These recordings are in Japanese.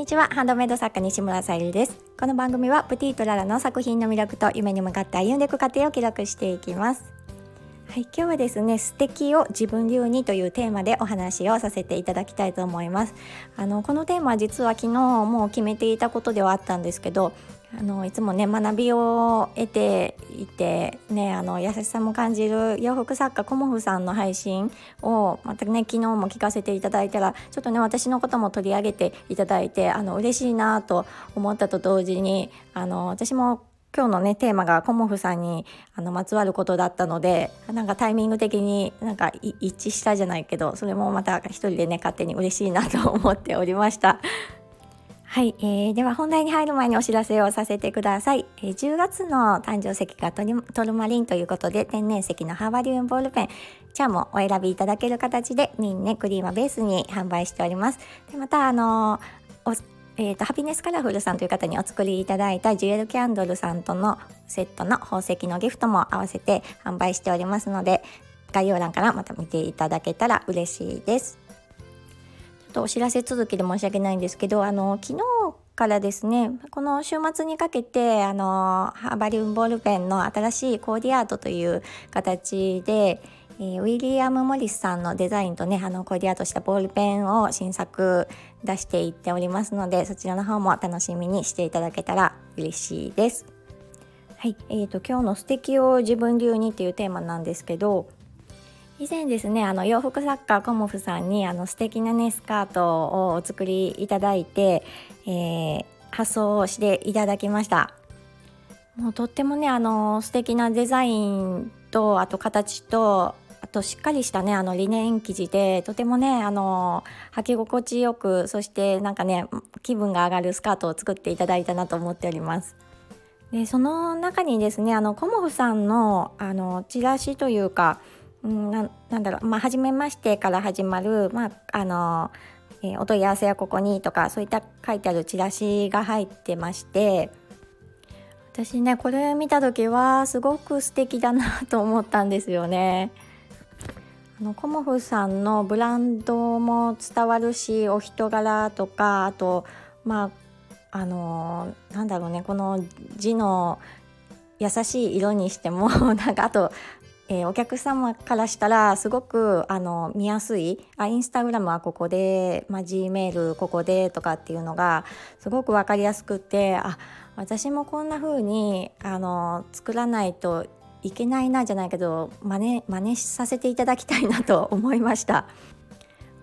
にちは。ハンドメイド作家西村さゆりです。この番組はプティートララの作品の魅力と夢に向かって歩んでいく過程を記録していきます。はい、今日はですね素敵を自分流にというテーマでお話をさせていただきたいと思います。あのこのテーマは実は昨日もう決めていたことではあったんですけどあのいつもね学びを得ていて、ね、あの優しさも感じる洋服作家コモフさんの配信をまたね昨日も聞かせていただいたらちょっとね私のことも取り上げていただいてあの嬉しいなと思ったと同時にあの私も今日のねテーマがコモフさんにあのまつわることだったのでなんかタイミング的になんか一致したじゃないけどそれもまた一人でね勝手に嬉しいなと思っておりました。はい、えー、では本題に入る前にお知らせをさせてください。えー、10月の誕生石がトルマリンということで天然石のハーバリウムボールペンチャームをお選びいただける形でミンネクリーマベースに販売しております。でまたあのー、えーと、ハピネスカラフルさんという方にお作りいただいたジュエルキャンドルさんとのセットの宝石のギフトも合わせて販売しておりますので概要欄からまた見ていただけたら嬉しいです。とお知らせ続きで申し訳ないんですけどあの昨日からですねこの週末にかけてあのハーバリウムボールペンの新しいコーディアートという形で、えー、ウィリアム・モリスさんのデザインとねあのコーディアートしたボールペンを新作出していっておりますのでそちらの方も楽しみにしていただけたら嬉しいです。はい、えーと、と今日の「素敵を自分流に」っていうテーマなんですけど以前ですねあの洋服作家コモフさんにあの素敵なねスカートをお作りいただいて、えー、発送をしていただきましたもうとってもねあの素敵なデザインとあと形とあとしっかりしたねあのリネン生地でとてもねあの履き心地よくそしてなんかね気分が上がるスカートを作っていただいたなと思っております。でその中にですねあのコモフさんのあのチラシというかうん、ななんだろう、まあ、初めましてから始まる、まああのえー、お問い合わせはここにとかそういった書いてあるチラシが入ってまして私ねこれ見た時はすごく素敵だなと思ったんですよね。あのコモフさんのブランドも伝わるしお人柄とかあとまああのなんだろうねこの字の優しい色にしても なんかあとえー、お客様からしたらすごくあの見やすい。あインスタグラムはここで、まあ、G メールここでとかっていうのがすごく分かりやすくてあ私もこんな風にあに作らないといけないなじゃないけど真似真似させていただきたいなと思いました。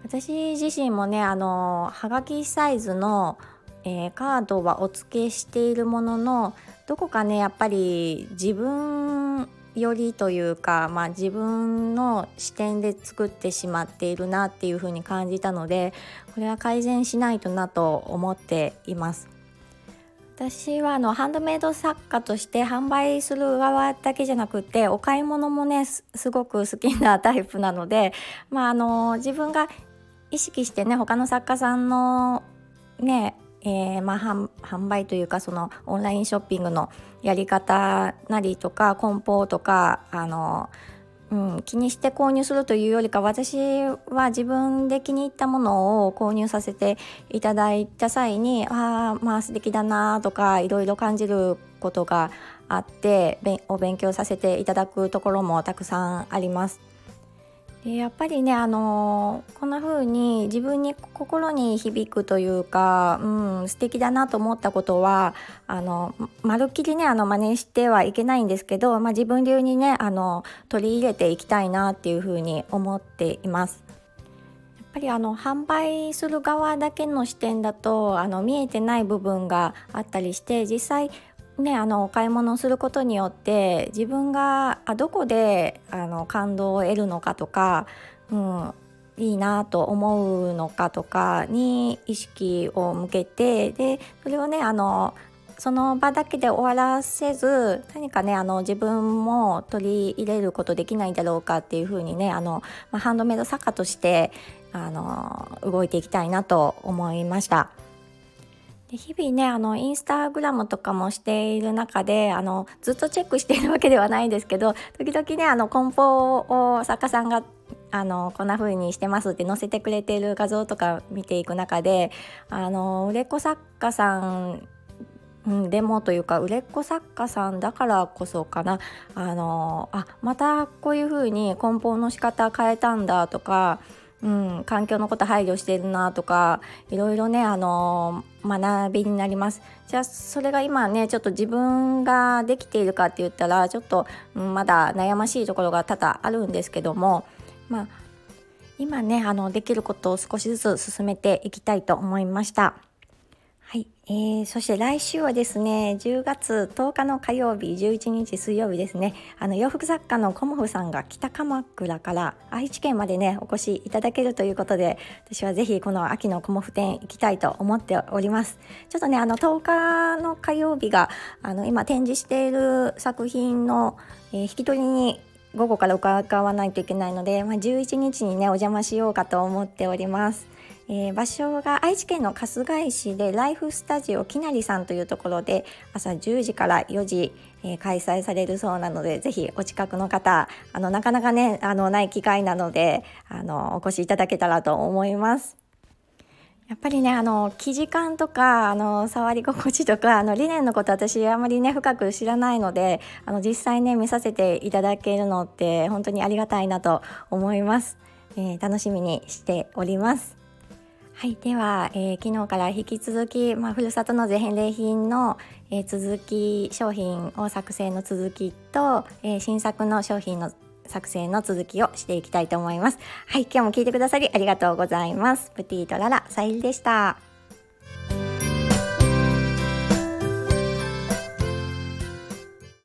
私自身もねあのはがきサイズの、えー、カードはお付けしているもののどこかねやっぱり自分よりというか、まあ、自分の視点で作ってしまっているなっていうふうに感じたのでこれは改善しないとなと思っています。私はあのハンドメイド作家として販売する側だけじゃなくてお買い物もねすごく好きなタイプなので、まあ、あの自分が意識してね他の作家さんのねえー、まあ、販売というかそのオンラインショッピングのやり方なりとか梱包とかあの、うん、気にして購入するというよりか私は自分で気に入ったものを購入させていただいた際にああまあ素敵だなとかいろいろ感じることがあってお勉強させていただくところもたくさんあります。やっぱりねあのこんな風に自分に心に響くというか、うん、素敵だなと思ったことはあのまるっきりねあの真似してはいけないんですけど、まあ、自分流にねあの取り入れていきたいなっていう風に思っています。やっぱりあの販売する側だけの視点だとあの見えてない部分があったりして実際ね、あのお買い物をすることによって自分があどこであの感動を得るのかとか、うん、いいなと思うのかとかに意識を向けてでそれをねあのその場だけで終わらせず何かねあの自分も取り入れることできないんだろうかっていうふうにねあの、まあ、ハンドメイド作家としてあの動いていきたいなと思いました。で日々ねあのインスタグラムとかもしている中であのずっとチェックしているわけではないんですけど時々ねあの梱包を作家さんがあのこんな風にしてますって載せてくれてる画像とか見ていく中であの売れっ子作家さんうん、でもというか売れっ子作家さんだからこそかな。あのあまたこういう風に梱包の仕方変えたんだとかうん、環境のこと配慮してるなとかいろいろねあの学びになりますじゃあそれが今ねちょっと自分ができているかって言ったらちょっと、うん、まだ悩ましいところが多々あるんですけどもまあ今ねあのできることを少しずつ進めていきたいと思いました。はい、えー、そして来週はですね10月10日の火曜日11日水曜日ですね。あの洋服作家のコモフさんが北鎌倉から愛知県までねお越しいただけるということで私はぜひこの秋のコモフ展行きたいと思っております。ちょっとねあの10日の火曜日があの今展示している作品の、えー、引き取りに午後から伺わないといけないので、まあ、11日にねお邪魔しようかと思っております。えー、場所が愛知県の春日井市でライフスタジオきなりさんというところで朝10時から4時、えー、開催されるそうなのでぜひお近くの方あのなかなかねあのない機会なのであのお越しいただけたらと思います。やっぱりねあの生地感とかあの触り心地とかあの理念のこと私あまりね深く知らないのであの実際ね見させていただけるのって本当にありがたいなと思います、えー、楽しみにしておりますはい、では、えー、昨日から引き続き、まあ、ふるさと納税返礼品の、えー、続き商品を作成の続きと、えー、新作の商品の作成の続きをしていきたいと思います。はい、今日も聞いてくださりありがとうございます。プティとララ、さゆりでした。